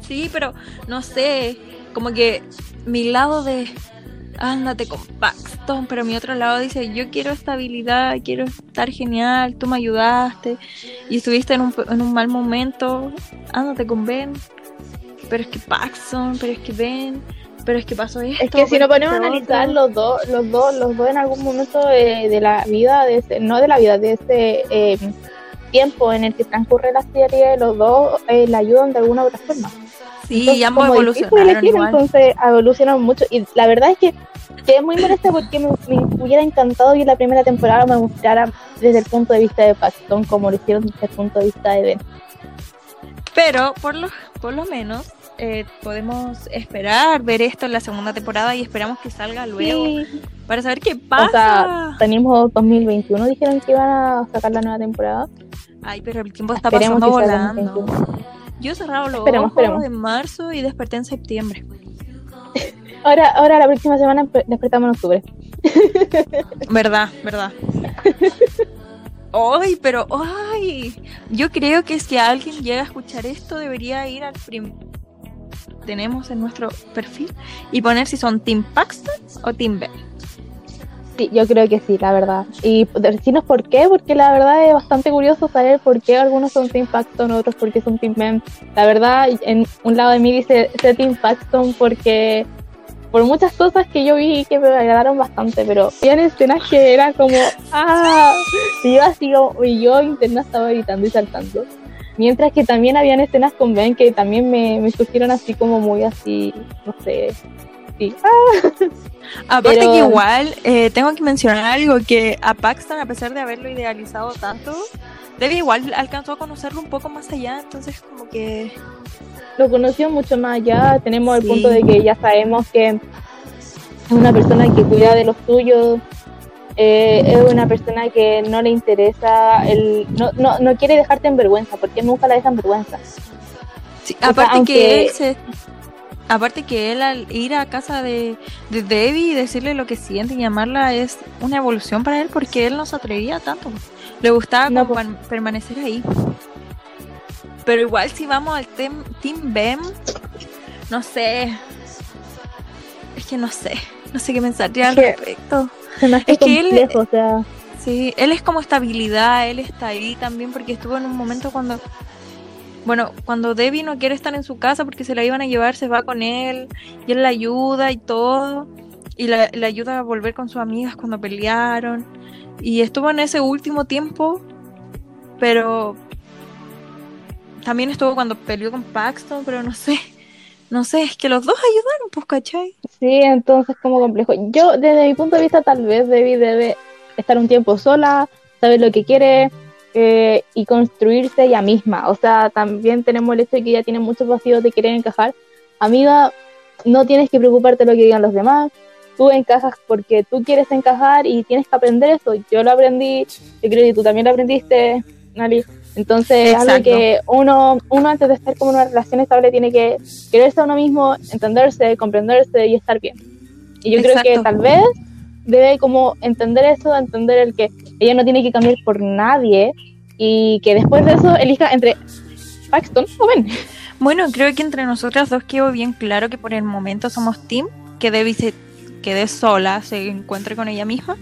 Sí, pero no sé, como que mi lado de ándate con Paxton, pero mi otro lado dice yo quiero estabilidad, quiero estar genial, tú me ayudaste y estuviste en un, en un mal momento, ándate con Ben, pero es que Paxton, pero es que Ben, pero es que pasó esto. Es que si nos ponemos a analizar los dos, los dos, los dos en algún momento de, de la vida, de ese- no de la vida, de ese eh, tiempo en el que transcurre la serie, los dos eh, la ayudan de alguna u otra forma. Sí, Entonces, y ambos como evolucionaron elegir, igual. Entonces evolucionan mucho. Y la verdad es que quedé muy molesta porque me, me hubiera encantado que la primera temporada me mostrara desde el punto de vista de Paxton, como lo hicieron desde el punto de vista de Ben. Pero por lo, por lo menos eh, podemos esperar ver esto en la segunda temporada y esperamos que salga luego Sí. para saber qué pasa. O sea, tenemos 2021, dijeron que iban a sacar la nueva temporada. Ay, pero el tiempo está Esperemos pasando volando. 2021. Yo he cerrado los Esperemos, ojos esperemos. en marzo y desperté en septiembre. Ahora, ahora la próxima semana empe- despertamos en octubre. Verdad, verdad. Ay, pero ay, yo creo que si alguien llega a escuchar esto debería ir al prim tenemos en nuestro perfil y poner si son Team Paxton o Team Ben. Sí, yo creo que sí, la verdad. Y decirnos por qué, porque la verdad es bastante curioso saber por qué algunos son Team Paxton, otros porque son Team Ben. La verdad, en un lado de mí dice ser Team Paxton porque por muchas cosas que yo vi que me agradaron bastante, pero habían escenas que era como, ah, y yo así como, y yo interna estaba gritando y saltando. Mientras que también habían escenas con Ben que también me, me surgieron así como muy así, no sé, sí. Aparte Pero- que igual eh, tengo que mencionar algo que a Paxton a pesar de haberlo idealizado tanto, Debbie igual alcanzó a conocerlo un poco más allá, entonces como que lo conoció mucho más allá. Tenemos el punto de que ya sabemos que es una persona que cuida de los suyos, eh, es una persona que no le interesa, el, no, no, no quiere dejarte en vergüenza, porque nunca la deja en vergüenza. Sí, sea, aparte aunque- que él se aparte que él al ir a casa de, de Debbie y decirle lo que siente y llamarla es una evolución para él porque él no se atrevía tanto. Le gustaba No, pues. per- permanecer ahí. Pero igual si vamos al tem- Team Bem, no sé. Es que no sé. No sé qué pensar ya al respecto. Se me hace Es que él- complejo, o sea, Sí, él es como estabilidad, él está ahí también porque estuvo en un momento cuando, bueno, cuando Debbie no quiere estar en su casa porque se la iban a llevar, se va con él y él la ayuda y todo, y la- ayuda a volver con sus amigas cuando pelearon, y estuvo en ese último tiempo, pero también estuvo cuando peleó con Paxton, pero no sé, no sé, es que los dos ayudaron, pues, ¿cachai? sí, entonces como complejo. Yo, desde mi punto de vista, tal vez Debbie debe estar un tiempo sola, saber lo que quiere eh, y construirse ella misma. O sea, también tenemos el hecho de que ella tiene muchos vacíos de querer encajar. Amiga, no tienes que preocuparte de lo que digan los demás. Tú encajas porque tú quieres encajar y tienes que aprender eso. Yo lo aprendí, yo creo que tú también lo aprendiste, Nali. Entonces, es algo Exacto. que uno, uno antes de estar como en una relación estable tiene que quererse a uno mismo, entenderse, comprenderse y estar bien. Y yo creo que Exacto. tal vez debe como entender eso, entender el que ella no tiene que cambiar por nadie y que después de eso elija entre Paxton o Ben. Bueno, creo que entre nosotras dos quedó bien claro que por el momento somos team, que Debbie se quede sola, se encuentre con ella misma,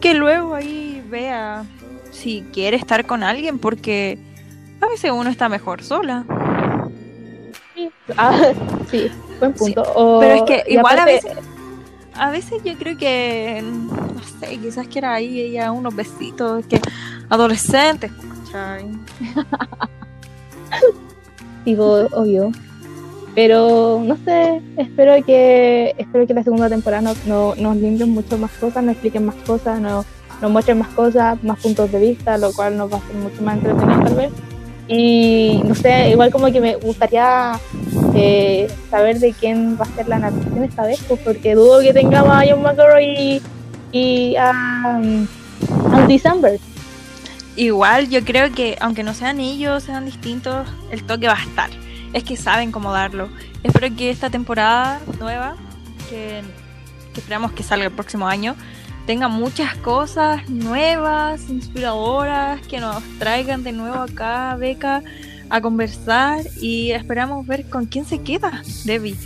que luego ahí vea si quiere estar con alguien, porque a veces uno está mejor sola. Ah, sí, buen punto. Sí, O- Pero es que igual a veces, a veces yo creo que, no sé, quizás quiera ahí ella unos besitos, que adolescentes, ¿cachai? Digo, obvio. Pero no sé, espero que espero que la segunda temporada no, no- nos limpien mucho más cosas, nos expliquen más cosas, no- nos muestren más cosas, más puntos de vista, lo cual nos va a hacer mucho más entretenido tal vez. Y no sé, igual como que me gustaría eh, saber de quién va a ser la narración esta vez, pues, porque dudo que tengamos a John McElroy y a, a December. Igual yo creo que aunque no sean ellos, sean distintos, el toque va a estar. Es que saben cómo darlo. Espero que esta temporada nueva, que, que esperamos que salga el próximo año, tenga muchas cosas nuevas, inspiradoras, que nos traigan de nuevo acá, Beca, a conversar y esperamos ver con quién se queda, Debbie.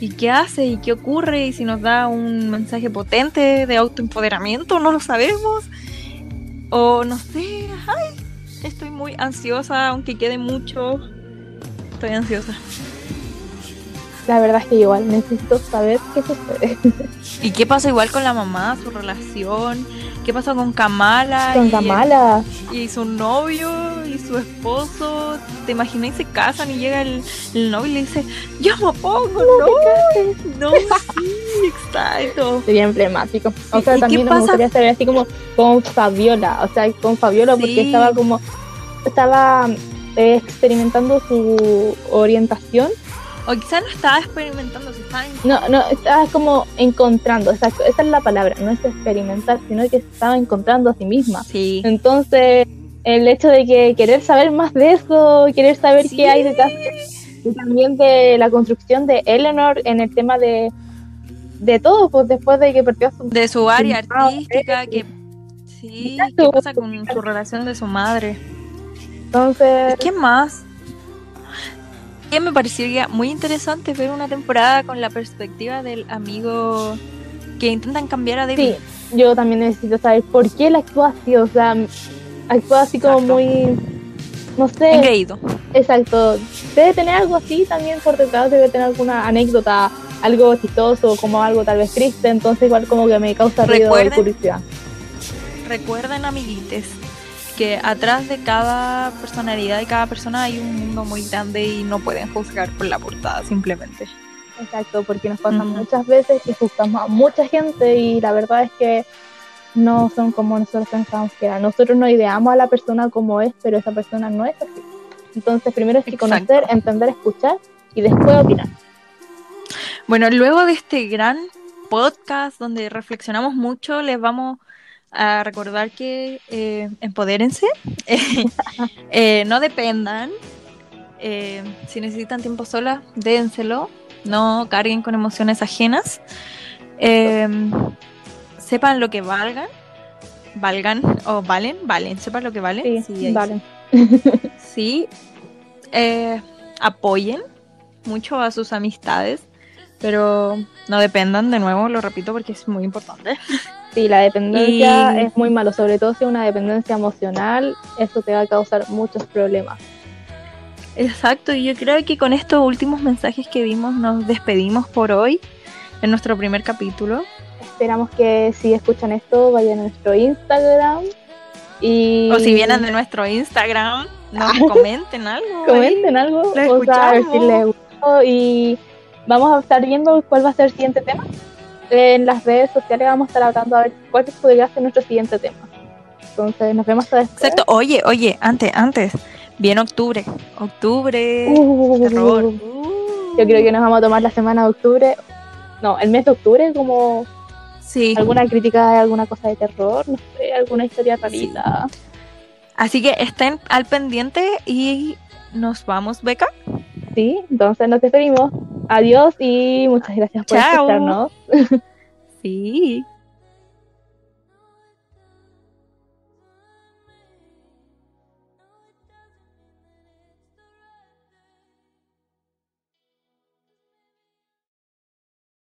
Y qué hace y qué ocurre y si nos da un mensaje potente de autoempoderamiento, no lo sabemos. O no sé, ay, estoy muy ansiosa, aunque quede mucho. Estoy ansiosa. La verdad es que igual necesito saber qué sucede. ¿Y qué pasa igual con la mamá, su relación? ¿Qué pasa con Kamala? Con y Kamala. el- y su novio y su esposo. ¿Te imaginas? Se casan y llega el, el novio y le dice, yo me pongo, no, no, sí, exacto. Sería emblemático. O ¿Y- sea, también me pasa? gustaría saber así como con Fabiola. O sea, con Fabiola porque Sí. estaba como. Estaba eh, experimentando su orientación. O quizás no estaba experimentando, se estaba No, no, estaba como encontrando. Exacto, esa es la palabra. No es experimentar, sino que estaba encontrando a sí misma. Sí. Entonces, el hecho de que querer saber más de eso, querer saber Sí. qué hay detrás de- y también de la construcción de Eleanor en el tema de, de todo, pues después de que perdió su De su área artística, eh, que... Sí. ¿qué pasa con su relación de su madre? Entonces, ¿Qué más? Que me parecería muy interesante ver una temporada con la perspectiva del amigo que intentan cambiar a sí, David. yo también necesito saber por qué él actúa así, o sea, actúa así como Exacto. muy, no sé, Engreído. exacto, debe tener algo así también por detrás, debe tener alguna anécdota, algo chistoso, como algo tal vez triste, entonces igual como que me causa ruido y curiosidad. Recuerden, amiguites, que atrás de cada personalidad y cada persona hay un mundo muy grande y no pueden juzgar por la portada, simplemente. Exacto, porque nos pasan Ujú. muchas veces que juzgamos a mucha gente y la verdad es que no son como nosotros pensamos que eran. Nosotros no ideamos a la persona como es, pero esa persona no es así. Entonces, primero hay que Exacto. conocer, entender, escuchar y después opinar. Bueno, luego de este gran podcast donde reflexionamos mucho, les vamos a recordar que eh, empodérense, eh, no dependan, eh, si necesitan tiempo sola, dénselo, no carguen con emociones ajenas, eh, sepan lo que valgan, valgan o valen, valen, sepan lo que valen, Sí, sí, ahí vale. Sí, eh, apoyen mucho a sus amistades, pero no dependan, de nuevo, lo repito porque es muy importante. Sí, la dependencia Y- es muy malo, sobre todo si es una dependencia emocional, eso te va a causar muchos problemas. Exacto, y yo creo que con estos últimos mensajes que dimos nos despedimos por hoy en nuestro primer capítulo. Esperamos que si escuchan esto vayan a nuestro Instagram y O si vienen de nuestro Instagram, nos comenten algo. comenten algo, Lo o sea, a ver si les gustó y vamos a estar viendo cuál va a ser el siguiente tema. En las redes sociales vamos a estar hablando a ver cuál podría ser nuestro siguiente tema. Entonces nos vemos hasta después. Exacto, oye, oye, antes, antes, viene octubre. Octubre, Uh, terror. Yo creo que nos vamos a tomar la semana de octubre, no, el mes de octubre como Sí. alguna crítica de alguna cosa de terror, no sé, alguna historia rarita. Así que estén al pendiente y nos vamos, Beca. Sí, entonces nos despedimos. Adiós y muchas gracias por Chao. escucharnos. Sí.